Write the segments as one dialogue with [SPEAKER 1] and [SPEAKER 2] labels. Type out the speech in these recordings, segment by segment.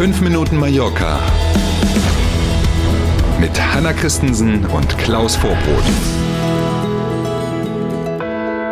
[SPEAKER 1] 5 Minuten Mallorca mit Hanna Christensen und Klaus Vorbrot.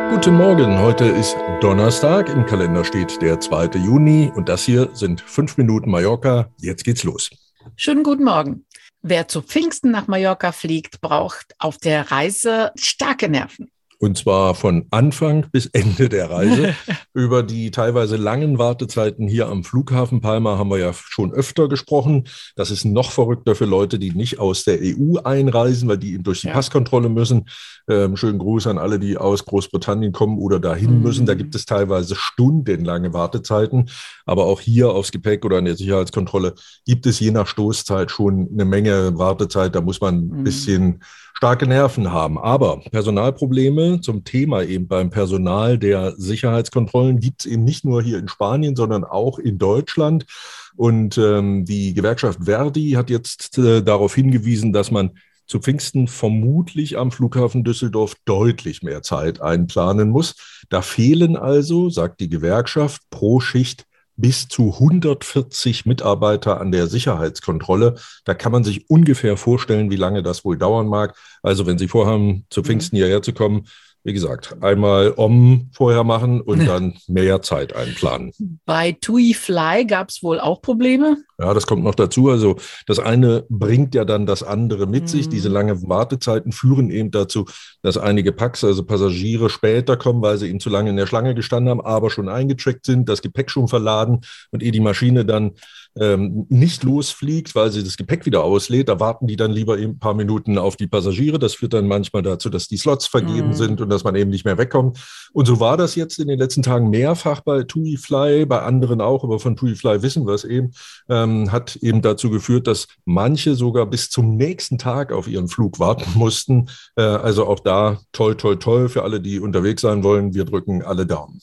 [SPEAKER 2] Guten Morgen, heute ist Donnerstag, im Kalender steht der 2. Juni und das hier sind 5 Minuten Mallorca. Jetzt geht's los.
[SPEAKER 3] Schönen guten Morgen. Wer zu Pfingsten nach Mallorca fliegt, braucht auf der Reise starke Nerven.
[SPEAKER 2] Und zwar von Anfang bis Ende der Reise. Über die teilweise langen Wartezeiten hier am Flughafen Palma haben wir ja schon öfter gesprochen. Das ist noch verrückter für Leute, die nicht aus der EU einreisen, weil die eben durch die ja. Passkontrolle müssen. Ähm, schönen Gruß an alle, die aus Großbritannien kommen oder dahin mhm. müssen. Da gibt es teilweise stundenlange Wartezeiten. Aber auch hier aufs Gepäck oder in der Sicherheitskontrolle gibt es je nach Stoßzeit schon eine Menge Wartezeit. Da muss man ein mhm. bisschen starke Nerven haben. Aber Personalprobleme zum Thema eben beim Personal der Sicherheitskontrollen gibt es eben nicht nur hier in Spanien, sondern auch in Deutschland. Und ähm, die Gewerkschaft Verdi hat jetzt äh, darauf hingewiesen, dass man zu Pfingsten vermutlich am Flughafen Düsseldorf deutlich mehr Zeit einplanen muss. Da fehlen also, sagt die Gewerkschaft, pro Schicht bis zu 140 Mitarbeiter an der Sicherheitskontrolle. Da kann man sich ungefähr vorstellen, wie lange das wohl dauern mag. Also wenn Sie vorhaben, zu Pfingsten mhm. hierher zu kommen, wie gesagt, einmal Om vorher machen und dann mehr Zeit einplanen.
[SPEAKER 3] Bei TUI Fly gab es wohl auch Probleme?
[SPEAKER 2] Ja, das kommt noch dazu. Also das eine bringt ja dann das andere mit mhm. sich. Diese langen Wartezeiten führen eben dazu, dass einige Packs, also Passagiere, später kommen, weil sie eben zu lange in der Schlange gestanden haben, aber schon eingecheckt sind, das Gepäck schon verladen und ehe die Maschine dann ähm, nicht losfliegt, weil sie das Gepäck wieder auslädt. Da warten die dann lieber eben ein paar Minuten auf die Passagiere. Das führt dann manchmal dazu, dass die Slots vergeben mhm. sind und dass man eben nicht mehr wegkommt. Und so war das jetzt in den letzten Tagen mehrfach bei TUI Fly, bei anderen auch, aber von TUI Fly wissen wir es eben, ähm, hat eben dazu geführt, dass manche sogar bis zum nächsten Tag auf ihren Flug warten mussten. Äh, also auch da toll, toll, toll für alle, die unterwegs sein wollen. Wir drücken alle Daumen.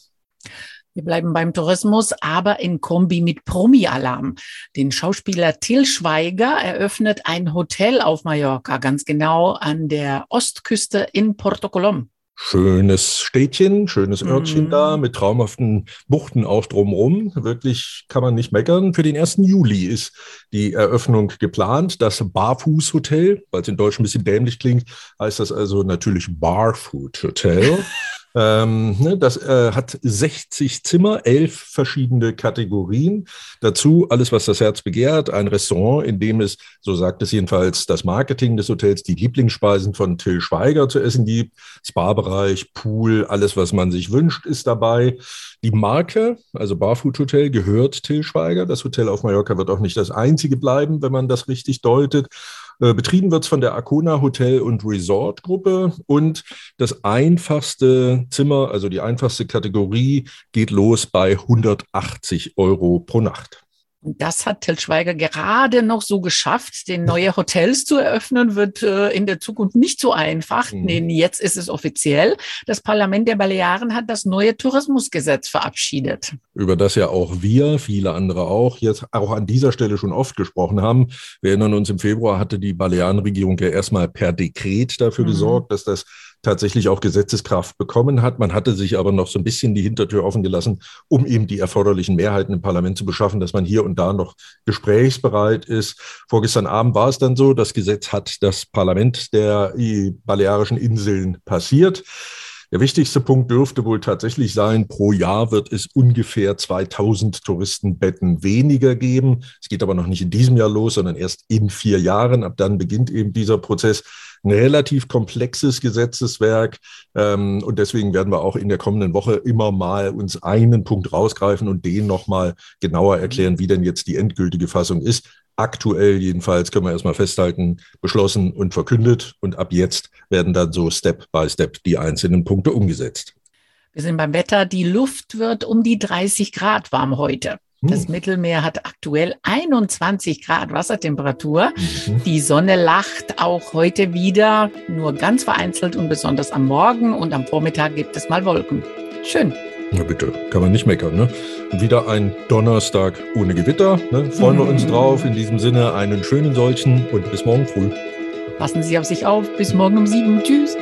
[SPEAKER 3] Wir bleiben beim Tourismus, aber in Kombi mit Promi-Alarm. Den Schauspieler Till Schweiger eröffnet ein Hotel auf Mallorca, ganz genau an der Ostküste in Porto Colom.
[SPEAKER 2] Schönes Städtchen, schönes Örtchen mhm. da mit traumhaften Buchten auch drumherum. Wirklich kann man nicht meckern. Für den 1. Juli ist die Eröffnung geplant. Das Barfuß-Hotel, weil es in Deutsch ein bisschen dämlich klingt, heißt das also natürlich Barfood Hotel. Ähm, ne, das äh, hat 60 Zimmer, elf verschiedene Kategorien. Dazu alles, was das Herz begehrt. Ein Restaurant, in dem es, so sagt es jedenfalls das Marketing des Hotels, die Lieblingsspeisen von Till Schweiger zu essen gibt. Spa-Bereich, Pool, alles, was man sich wünscht, ist dabei. Die Marke, also Barfood Hotel, gehört Till Schweiger. Das Hotel auf Mallorca wird auch nicht das einzige bleiben, wenn man das richtig deutet. Äh, betrieben wird es von der Arcona Hotel und Resort Gruppe und das einfachste Zimmer, also die einfachste Kategorie, geht los bei 180 Euro pro Nacht.
[SPEAKER 3] Und das hat Till Schweiger gerade noch so geschafft. Den neue Hotels zu eröffnen, wird äh, in der Zukunft nicht so einfach. Mhm. Nee, jetzt ist es offiziell. Das Parlament der Balearen hat das neue Tourismusgesetz verabschiedet.
[SPEAKER 2] Über das ja auch wir, viele andere auch, jetzt auch an dieser Stelle schon oft gesprochen haben. Wir erinnern uns, im Februar hatte die Balearenregierung ja erstmal per Dekret dafür mhm. gesorgt, dass das tatsächlich auch Gesetzeskraft bekommen hat. Man hatte sich aber noch so ein bisschen die Hintertür offen gelassen, um eben die erforderlichen Mehrheiten im Parlament zu beschaffen, dass man hier und da noch gesprächsbereit ist. Vorgestern Abend war es dann so, das Gesetz hat das Parlament der Balearischen Inseln passiert. Der wichtigste Punkt dürfte wohl tatsächlich sein, pro Jahr wird es ungefähr 2000 Touristenbetten weniger geben. Es geht aber noch nicht in diesem Jahr los, sondern erst in vier Jahren. Ab dann beginnt eben dieser Prozess ein relativ komplexes Gesetzeswerk. Ähm, und deswegen werden wir auch in der kommenden Woche immer mal uns einen Punkt rausgreifen und den nochmal genauer erklären, wie denn jetzt die endgültige Fassung ist. Aktuell jedenfalls können wir erstmal festhalten, beschlossen und verkündet. Und ab jetzt werden dann so Step by Step die einzelnen Punkte umgesetzt.
[SPEAKER 3] Wir sind beim Wetter. Die Luft wird um die 30 Grad warm heute. Das hm. Mittelmeer hat aktuell 21 Grad Wassertemperatur. Mhm. Die Sonne lacht auch heute wieder, nur ganz vereinzelt und besonders am Morgen und am Vormittag gibt es mal Wolken. Schön.
[SPEAKER 2] Na bitte, kann man nicht meckern. Ne? Wieder ein Donnerstag ohne Gewitter. Ne? Freuen mhm. wir uns hm. drauf. In diesem Sinne einen schönen solchen und bis morgen früh.
[SPEAKER 3] Passen Sie auf sich auf. Bis morgen um sieben. Tschüss.